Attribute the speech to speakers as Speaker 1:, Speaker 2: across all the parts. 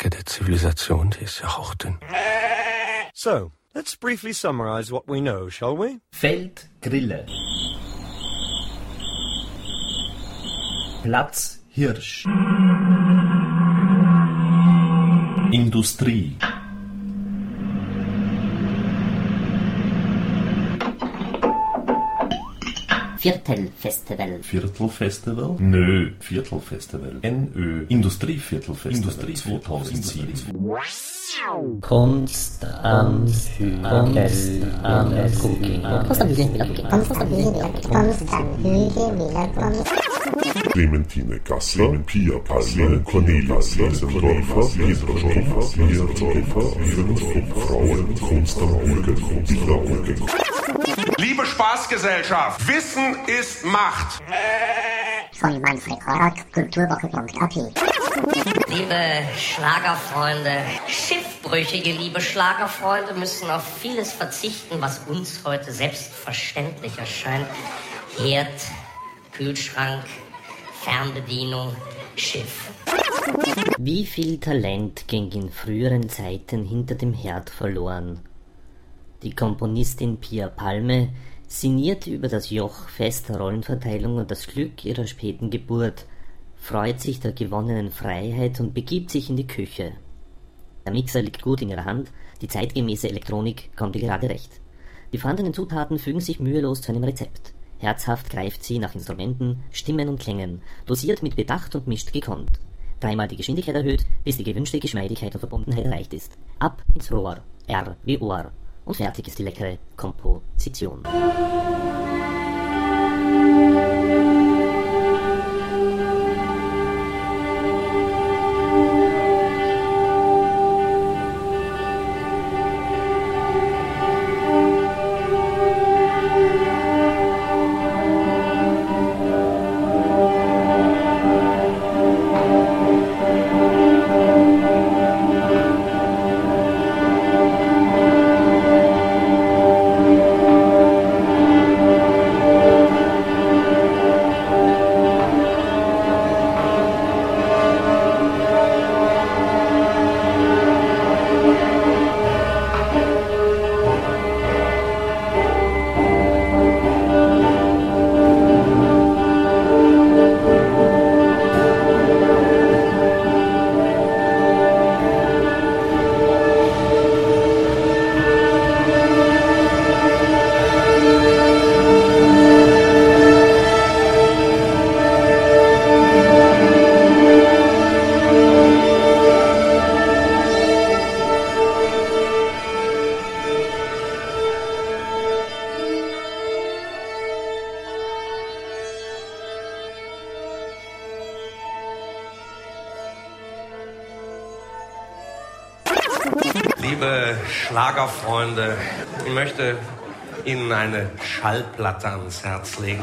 Speaker 1: Decke der Zivilisation, die ist ja hauchdünn.
Speaker 2: So, let's briefly summarize what we know, shall we?
Speaker 3: Feldgrille. Platz Hirsch. Industrie.
Speaker 4: Viertelfestival.
Speaker 3: Viertelfestival? Nö, Viertelfestival. NÖ. Industrieviertelfestival. Industrie 2007.
Speaker 4: Kunst am. Kunst am. Kunst am.
Speaker 5: Clementine Gasser, Pia Palme, Cornelius Wiesenläufer, Petra Schäfer, Petra Schäfer, fünf Frauen, Kunst am Hügel, Wiedercooking.
Speaker 6: Liebe Spaßgesellschaft, Wissen ist Macht.
Speaker 4: Von Manfred Horak, Kulturwoche.at.
Speaker 7: Liebe Schlagerfreunde, schiffbrüchige liebe Schlagerfreunde müssen auf vieles verzichten, was uns heute selbstverständlich erscheint. Herd, Kühlschrank, Fernbedienung, Schiff.
Speaker 8: Wie viel Talent ging in früheren Zeiten hinter dem Herd verloren? Die Komponistin Pia Palme sinniert über das Joch fester Rollenverteilung und das Glück ihrer späten Geburt, freut sich der gewonnenen Freiheit und begibt sich in die Küche. Der Mixer liegt gut in ihrer Hand, die zeitgemäße Elektronik kommt ihr gerade recht. Die vorhandenen Zutaten fügen sich mühelos zu einem Rezept. Herzhaft greift sie nach Instrumenten, Stimmen und Klängen, dosiert mit Bedacht und mischt gekonnt. Dreimal die Geschwindigkeit erhöht, bis die gewünschte Geschmeidigkeit und Verbundenheit erreicht ist. Ab ins Rohr, R wie Ohr. Und fertig ist die leckere Komposition.
Speaker 6: Liebe Schlagerfreunde, ich möchte Ihnen eine Schallplatte ans Herz legen.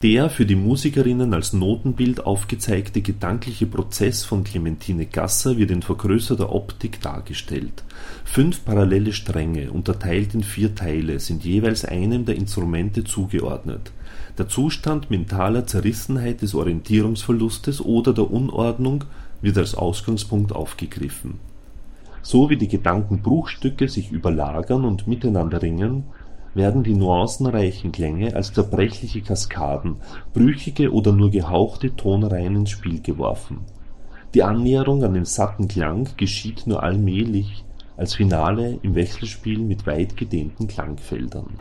Speaker 3: Der für die Musikerinnen als Notenbild aufgezeigte gedankliche Prozess von Clementine Gasser wird in vergrößerter Optik dargestellt. Fünf parallele Stränge, unterteilt in vier Teile, sind jeweils einem der Instrumente zugeordnet. Der Zustand mentaler Zerrissenheit des Orientierungsverlustes oder der Unordnung wird als Ausgangspunkt aufgegriffen. So wie die Gedankenbruchstücke sich überlagern und miteinander ringen, werden die nuancenreichen Klänge als zerbrechliche Kaskaden, brüchige oder nur gehauchte Tonreihen ins Spiel geworfen. Die Annäherung an den satten Klang geschieht nur allmählich, als Finale im Wechselspiel mit weit gedehnten Klangfeldern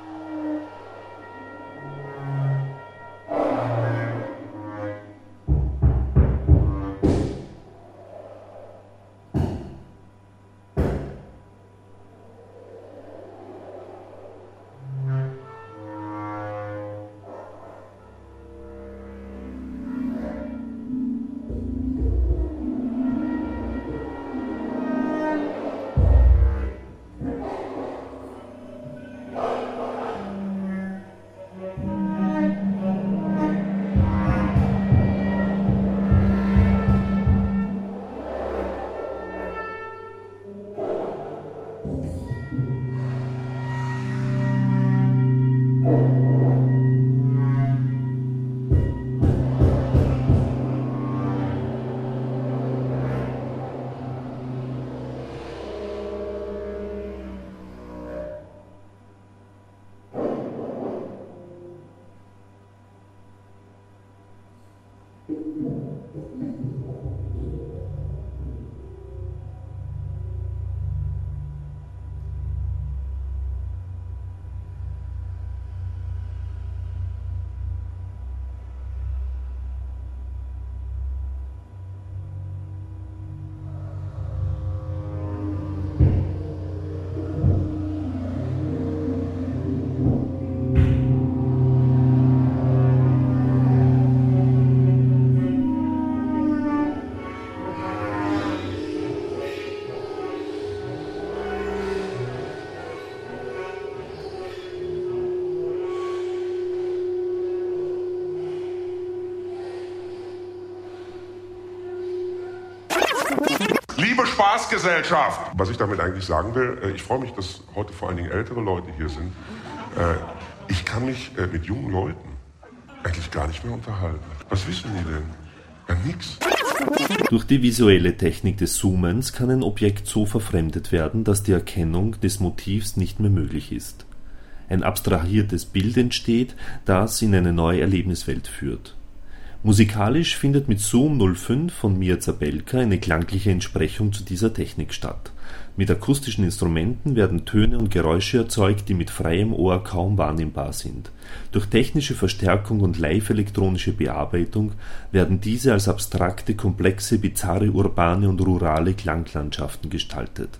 Speaker 5: Liebe Spaßgesellschaft! Was ich damit eigentlich sagen will, äh, ich freue mich, dass heute vor allen Dingen ältere Leute hier sind. Äh, ich kann mich äh, mit jungen Leuten eigentlich gar nicht mehr unterhalten. Was wissen die denn? Ja, nix.
Speaker 3: Durch die visuelle Technik des Zoomens kann ein Objekt so verfremdet werden, dass die Erkennung des Motivs nicht mehr möglich ist. Ein abstrahiertes Bild entsteht, das in eine neue Erlebniswelt führt. Musikalisch findet mit Zoom 05 von Mia Zabelka eine klangliche Entsprechung zu dieser Technik statt. Mit akustischen Instrumenten werden Töne und Geräusche erzeugt, die mit freiem Ohr kaum wahrnehmbar sind. Durch technische Verstärkung und live-elektronische Bearbeitung werden diese als abstrakte, komplexe, bizarre urbane und rurale Klanglandschaften gestaltet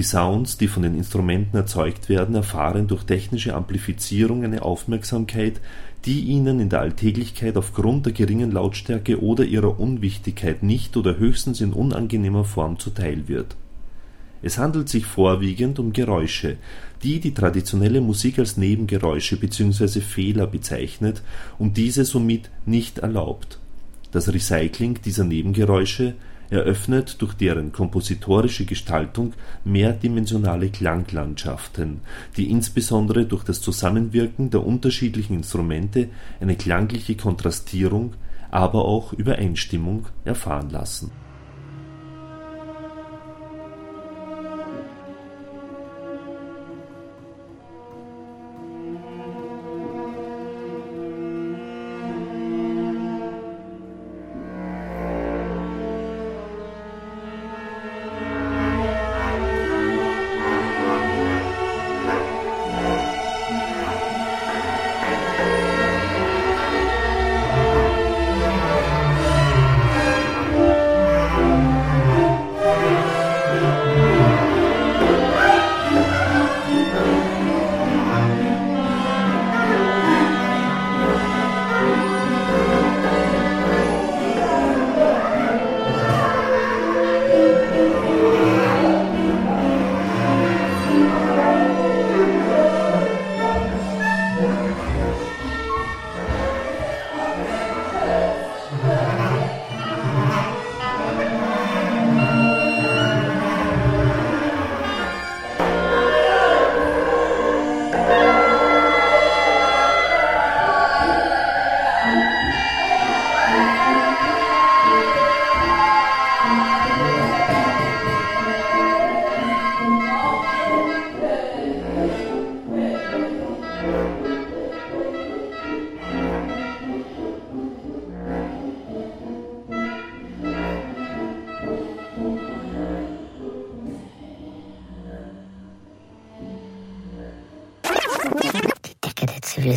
Speaker 3: die Sounds, die von den Instrumenten erzeugt werden, erfahren durch technische Amplifizierung eine Aufmerksamkeit, die ihnen in der Alltäglichkeit aufgrund der geringen Lautstärke oder ihrer Unwichtigkeit nicht oder höchstens in unangenehmer Form zuteil wird. Es handelt sich vorwiegend um Geräusche, die die traditionelle Musik als Nebengeräusche bzw. Fehler bezeichnet und diese somit nicht erlaubt. Das Recycling dieser Nebengeräusche eröffnet durch deren kompositorische Gestaltung mehrdimensionale Klanglandschaften, die insbesondere durch das Zusammenwirken der unterschiedlichen Instrumente eine klangliche Kontrastierung, aber auch Übereinstimmung erfahren lassen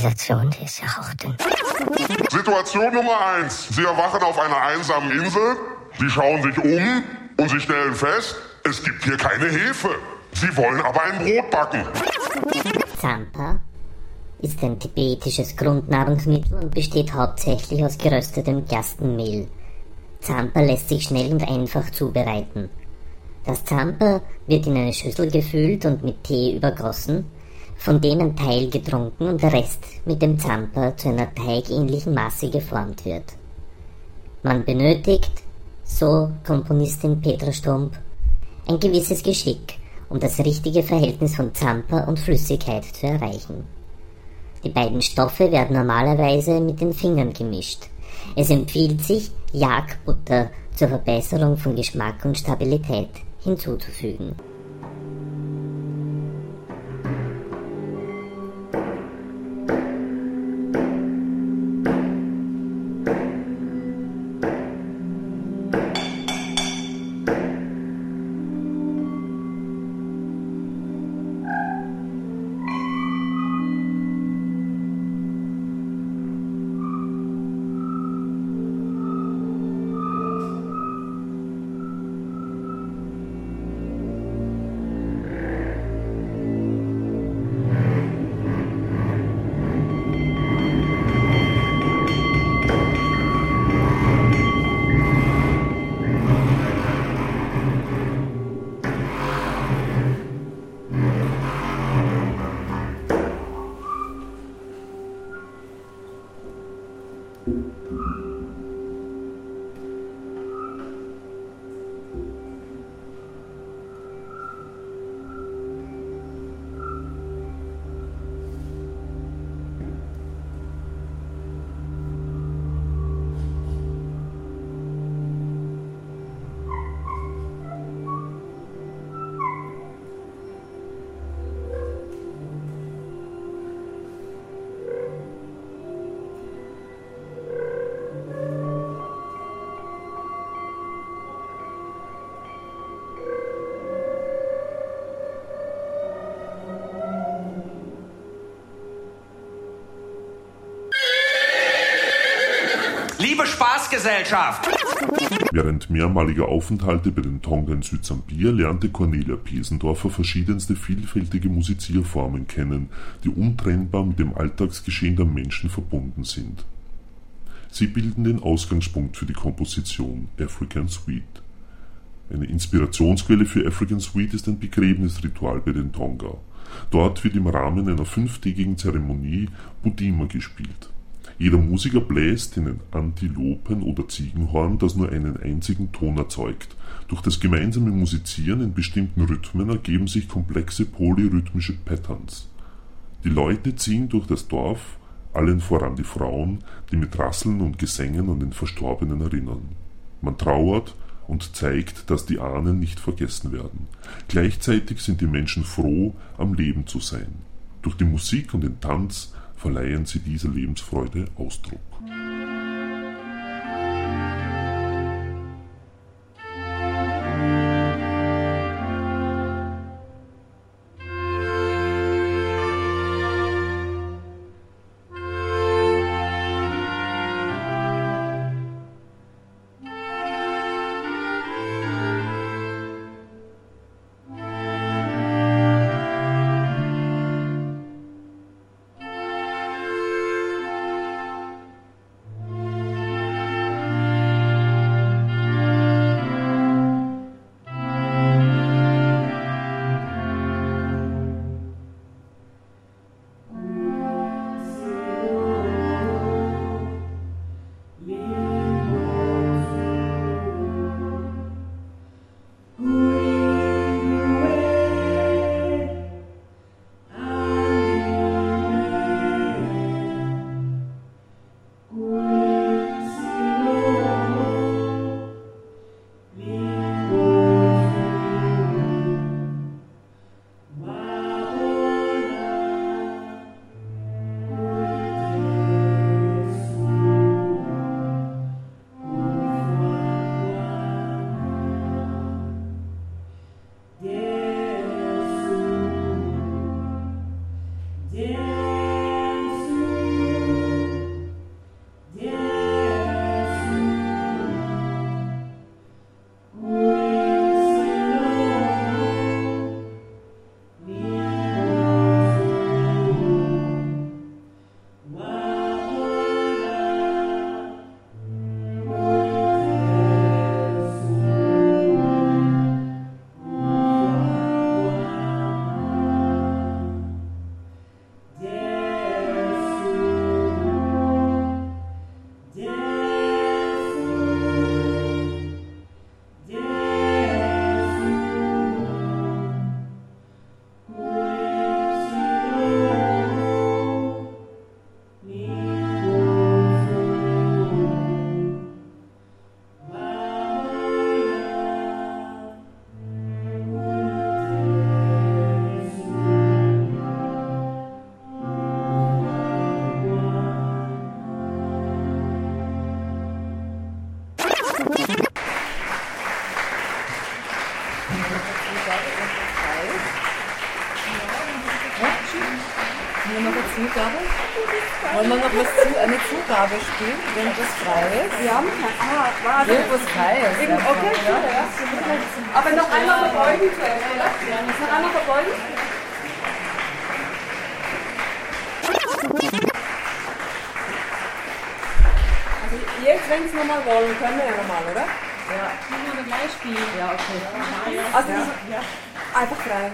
Speaker 4: Zivilisation, die ist ja auch dünn.
Speaker 5: Situation Nummer eins. Sie erwachen auf einer einsamen Insel, Sie schauen sich um und Sie stellen fest, es gibt hier keine Hefe. Sie wollen aber ein Brot backen.
Speaker 4: Zampa ist ein tibetisches Grundnahrungsmittel und besteht hauptsächlich aus geröstetem Gerstenmehl. Zampa lässt sich schnell und einfach zubereiten. Das Zampa wird in eine Schüssel gefüllt und mit Tee übergossen von dem ein Teil getrunken und der Rest mit dem Zamper zu einer teigähnlichen Masse geformt wird. Man benötigt, so Komponistin Petra Stump, ein gewisses Geschick, um das richtige Verhältnis von Zamper und Flüssigkeit zu erreichen. Die beiden Stoffe werden normalerweise mit den Fingern gemischt. Es empfiehlt sich, Jagdbutter zur Verbesserung von Geschmack und Stabilität hinzuzufügen. うん。
Speaker 6: Liebe Spaßgesellschaft!
Speaker 5: Während mehrmaliger Aufenthalte bei den Tonga in Südsambia lernte Cornelia Pesendorfer verschiedenste vielfältige Musizierformen kennen, die untrennbar mit dem Alltagsgeschehen der Menschen verbunden sind. Sie bilden den Ausgangspunkt für die Komposition African Suite. Eine Inspirationsquelle für African Suite ist ein Begräbnisritual bei den Tonga. Dort wird im Rahmen einer fünftägigen Zeremonie Budima gespielt. Jeder Musiker bläst in ein Antilopen- oder Ziegenhorn, das nur einen einzigen Ton erzeugt. Durch das gemeinsame Musizieren in bestimmten Rhythmen ergeben sich komplexe polyrhythmische Patterns. Die Leute ziehen durch das Dorf, allen voran die Frauen, die mit Rasseln und Gesängen an den Verstorbenen erinnern. Man trauert und zeigt, dass die Ahnen nicht vergessen werden. Gleichzeitig sind die Menschen froh, am Leben zu sein. Durch die Musik und den Tanz verleihen sie dieser Lebensfreude Ausdruck.
Speaker 9: Wollen wir noch was zu, eine Zugabe spielen, wenn das frei ist?
Speaker 10: Wir haben kein. Ah, warte.
Speaker 9: Irgendwas frei ist. Einfach,
Speaker 10: okay,
Speaker 9: ja.
Speaker 10: ja. Aber noch einmal verbeugen zuerst, oder? Noch einmal verbeugen? Also jetzt, wenn Sie nochmal wollen, können wir ja nochmal, oder?
Speaker 9: Ja.
Speaker 10: Können wir gleich spielen.
Speaker 9: Ja, okay.
Speaker 10: Also einfach frei.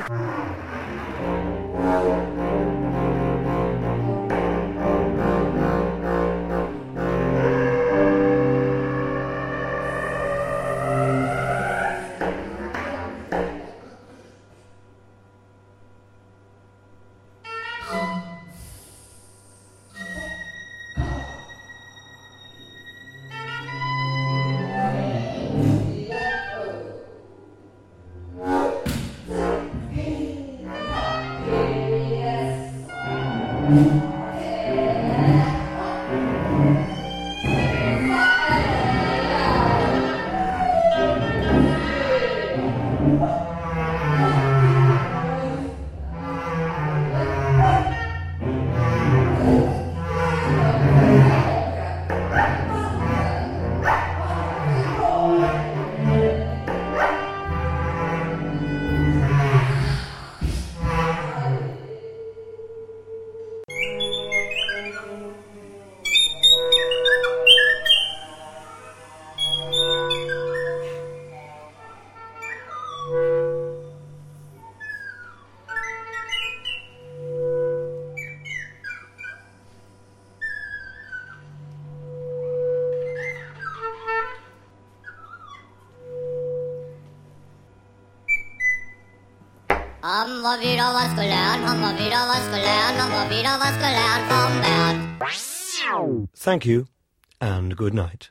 Speaker 7: Mm-hmm. Wieder was gelernt, haben wir wieder was gelernt, haben wir wieder was gelernt vom.
Speaker 2: Thank you, and good night.